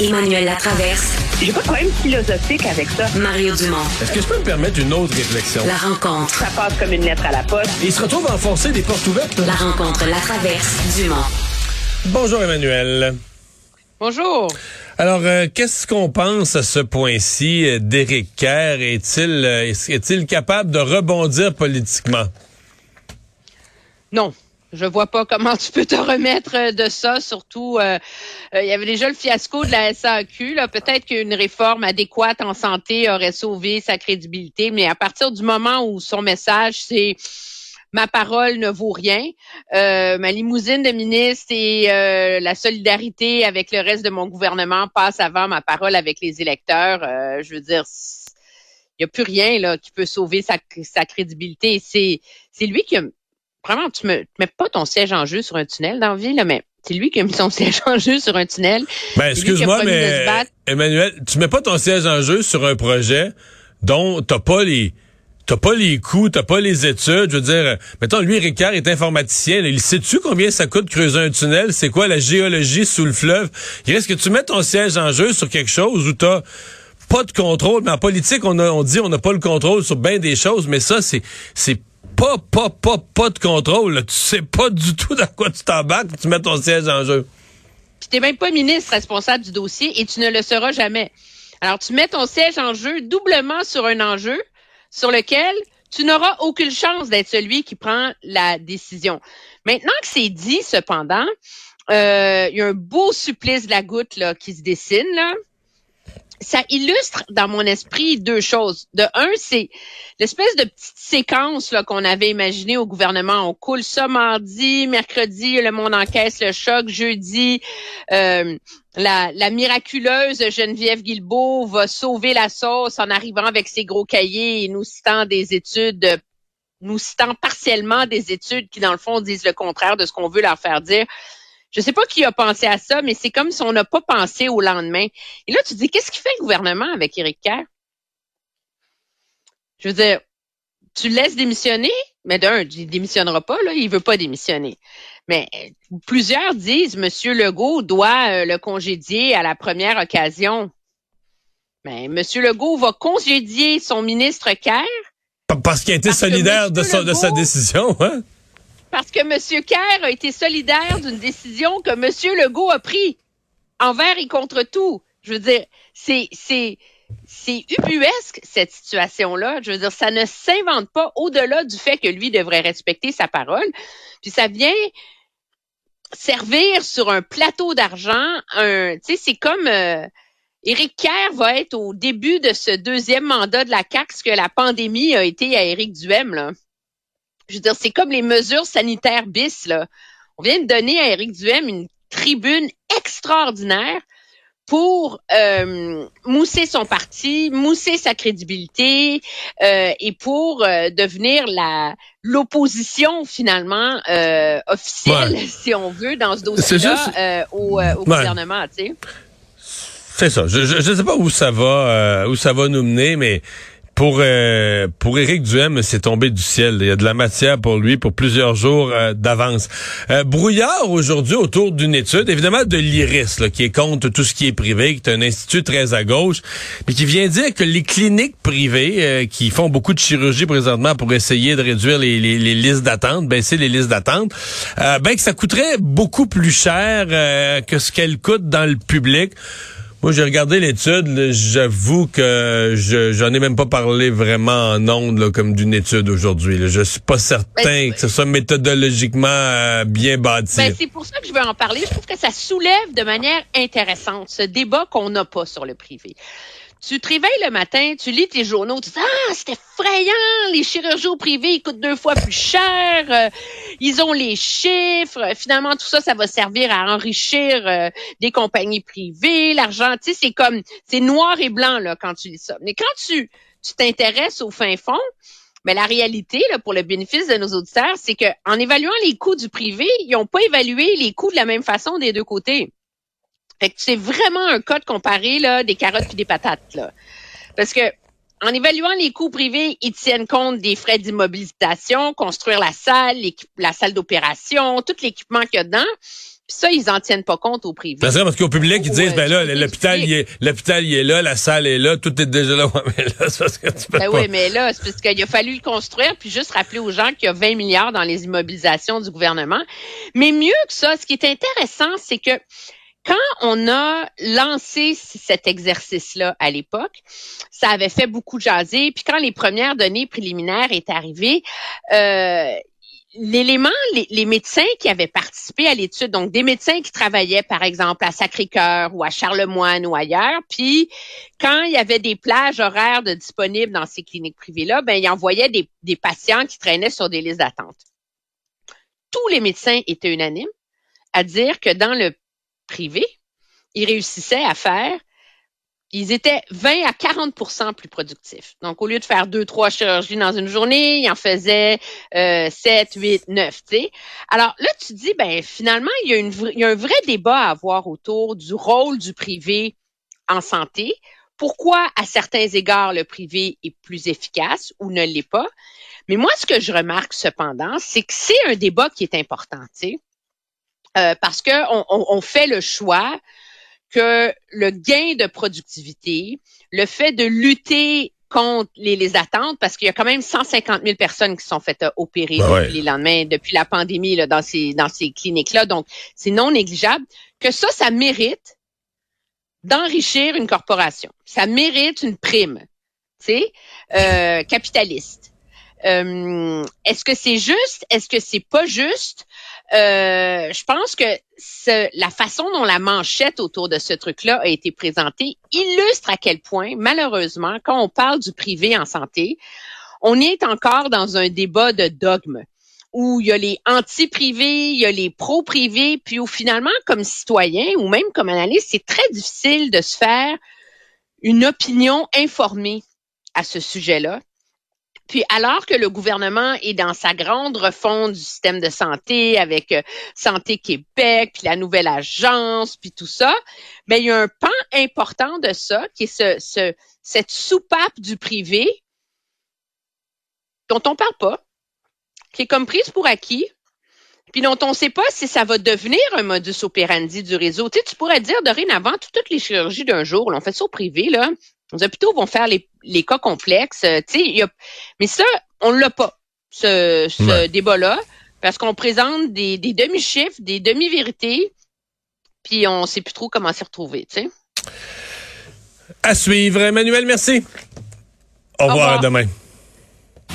Emmanuel Latraverse. J'ai pas de problème philosophique avec ça. Mario Dumont. Est-ce que je peux me permettre une autre réflexion? La rencontre. Ça passe comme une lettre à la poste. il se retrouve à enfoncer des portes ouvertes. La rencontre, la traverse, Dumont. Bonjour Emmanuel. Bonjour. Alors, euh, qu'est-ce qu'on pense à ce point-ci euh, d'Éric Kerr? Est-il euh, est-il capable de rebondir politiquement? Non. Je vois pas comment tu peux te remettre de ça. Surtout, euh, il y avait déjà le fiasco de la SAQ. Là, peut-être qu'une réforme adéquate en santé aurait sauvé sa crédibilité, mais à partir du moment où son message c'est ma parole ne vaut rien, euh, ma limousine de ministre et euh, la solidarité avec le reste de mon gouvernement passe avant ma parole avec les électeurs. Euh, je veux dire, il n'y a plus rien là qui peut sauver sa, sa crédibilité. C'est c'est lui qui a vraiment, tu me mets pas ton siège en jeu sur un tunnel dans la vie, là, mais c'est lui qui a mis son siège en jeu sur un tunnel. Ben, excuse-moi, mais Emmanuel, tu mets pas ton siège en jeu sur un projet dont t'as pas les t'as pas les coûts, t'as pas les études. Je veux dire, mettons, lui, Ricard est informaticien. il sait-tu combien ça coûte creuser un tunnel? C'est quoi la géologie sous le fleuve? Il reste que tu mets ton siège en jeu sur quelque chose où t'as pas de contrôle? Mais en politique, on, a, on dit on n'a pas le contrôle sur bien des choses, mais ça, c'est c'est pas, pas, pas, pas de contrôle. Tu sais pas du tout dans quoi tu t'embarques, tu mets ton siège en jeu. Puis t'es même pas ministre responsable du dossier et tu ne le seras jamais. Alors, tu mets ton siège en jeu doublement sur un enjeu sur lequel tu n'auras aucune chance d'être celui qui prend la décision. Maintenant que c'est dit, cependant, euh, il y a un beau supplice de la goutte là, qui se dessine. Là ça illustre dans mon esprit deux choses. De un, c'est l'espèce de petite séquence qu'on avait imaginée au gouvernement. On coule ça mardi, mercredi, le monde encaisse le choc, jeudi, euh, la, la, miraculeuse Geneviève Guilbeault va sauver la sauce en arrivant avec ses gros cahiers et nous citant des études nous citant partiellement des études qui, dans le fond, disent le contraire de ce qu'on veut leur faire dire. Je sais pas qui a pensé à ça, mais c'est comme si on n'a pas pensé au lendemain. Et là, tu dis, qu'est-ce qu'il fait le gouvernement avec Éric Kerr? Je veux dire, tu le laisses démissionner, mais d'un, il démissionnera pas, là, il veut pas démissionner. Mais plusieurs disent, Monsieur Legault doit euh, le congédier à la première occasion. Mais Monsieur Legault va congédier son ministre Kerr. Parce qu'il a été solidaire de, de sa décision, hein? Parce que M. Kerr a été solidaire d'une décision que M. Legault a prise envers et contre tout. Je veux dire, c'est, c'est, c'est ubuesque, cette situation-là. Je veux dire, ça ne s'invente pas au-delà du fait que lui devrait respecter sa parole. Puis ça vient servir sur un plateau d'argent. Un, tu sais, c'est comme euh, Éric Kerr va être au début de ce deuxième mandat de la CAQ, que la pandémie a été à Éric Duhem, là. Je veux dire, c'est comme les mesures sanitaires bis, là. On vient de donner à Éric Duhem une tribune extraordinaire pour euh, mousser son parti, mousser sa crédibilité euh, et pour euh, devenir la l'opposition finalement euh, officielle, si on veut, dans ce dossier-là au, au gouvernement. Tu sais. C'est ça. Je ne sais pas où ça va, où ça va nous mener, mais pour euh, pour Éric Duhem, c'est tombé du ciel. Il y a de la matière pour lui pour plusieurs jours euh, d'avance. Euh, brouillard aujourd'hui autour d'une étude, évidemment de l'IRIS, qui est contre tout ce qui est privé, qui est un institut très à gauche, mais qui vient dire que les cliniques privées qui font beaucoup de chirurgie présentement pour essayer de réduire les, les, les listes d'attente, baisser les listes d'attente, ben que ça coûterait beaucoup plus cher que ce qu'elles coûtent dans le public. Moi, j'ai regardé l'étude. J'avoue que je j'en ai même pas parlé vraiment en ondes comme d'une étude aujourd'hui. Je suis pas certain ben, que ce soit méthodologiquement euh, bien bâti. Ben, c'est pour ça que je veux en parler. Je trouve que ça soulève de manière intéressante ce débat qu'on n'a pas sur le privé tu te réveilles le matin, tu lis tes journaux, tu dis ah c'est effrayant, les chirurgiens privés ils coûtent deux fois plus cher, euh, ils ont les chiffres, finalement tout ça ça va servir à enrichir euh, des compagnies privées, l'argent, tu sais c'est comme c'est noir et blanc là quand tu lis ça. Mais quand tu tu t'intéresses au fin fond, mais la réalité, là, pour le bénéfice de nos auditeurs, c'est que en évaluant les coûts du privé, ils n'ont pas évalué les coûts de la même façon des deux côtés. Fait que c'est vraiment un cas de comparer là, des carottes puis des patates. Là. Parce que en évaluant les coûts privés, ils tiennent compte des frais d'immobilisation, construire la salle, la salle d'opération, tout l'équipement qu'il y a dedans. Puis ça, ils en tiennent pas compte au privé. C'est parce qu'au public, ils disent, ben là, l'hôpital, il est, l'hôpital, il est là, la salle est là, tout est déjà là. Ouais, mais là, c'est parce que tu peux Ben pas. oui, mais là, c'est parce qu'il a fallu le construire, puis juste rappeler aux gens qu'il y a 20 milliards dans les immobilisations du gouvernement. Mais mieux que ça, ce qui est intéressant, c'est que quand on a lancé cet exercice-là à l'époque, ça avait fait beaucoup jaser. Puis quand les premières données préliminaires étaient arrivées, euh, l'élément, les, médecins qui avaient participé à l'étude, donc des médecins qui travaillaient, par exemple, à Sacré-Cœur ou à Charlemagne ou ailleurs, puis quand il y avait des plages horaires de disponibles dans ces cliniques privées-là, ben ils envoyaient des patients qui traînaient sur des listes d'attente. Tous les médecins étaient unanimes à dire que dans le privé, ils réussissaient à faire ils étaient 20 à 40% plus productifs. Donc, au lieu de faire deux, trois chirurgies dans une journée, ils en faisaient euh, 7, 8, 9, tu sais. Alors là, tu dis, ben finalement, il y, a une, il y a un vrai débat à avoir autour du rôle du privé en santé. Pourquoi, à certains égards, le privé est plus efficace ou ne l'est pas? Mais moi, ce que je remarque cependant, c'est que c'est un débat qui est important, tu sais. Euh, parce qu'on on, on fait le choix que le gain de productivité, le fait de lutter contre les, les attentes, parce qu'il y a quand même 150 000 personnes qui sont faites opérer Ben depuis ouais. les lendemains, depuis la pandémie là, dans ces, dans ces cliniques-là. Donc, c'est non négligeable. Que ça, ça mérite d'enrichir une corporation. Ça mérite une prime, tu sais, euh, capitaliste. Euh, Est-ce que c'est juste? Est-ce que c'est pas juste? Euh, je pense que ce, la façon dont la manchette autour de ce truc-là a été présentée illustre à quel point, malheureusement, quand on parle du privé en santé, on est encore dans un débat de dogme où il y a les anti-privés, il y a les pro-privés, puis où finalement, comme citoyen ou même comme analyste, c'est très difficile de se faire une opinion informée à ce sujet-là. Puis alors que le gouvernement est dans sa grande refonte du système de santé avec euh, Santé Québec, puis la nouvelle agence, puis tout ça, ben il y a un pan important de ça qui est ce, ce cette soupape du privé dont on parle pas, qui est comme prise pour acquis, puis dont on ne sait pas si ça va devenir un modus operandi du réseau. Tu sais, tu pourrais dire dorénavant tout- toutes les chirurgies d'un jour, on fait ça au privé, là. Les hôpitaux vont faire les, les cas complexes. euh, tu sais, il y a- mais ça, on l'a pas, ce, ce Ouais. débat-là, parce qu'on présente des, des demi-chiffres, des demi-vérités, puis on sait plus trop comment s'y retrouver, tu sais. À suivre. Emmanuel, merci. Au revoir, revoir. à demain.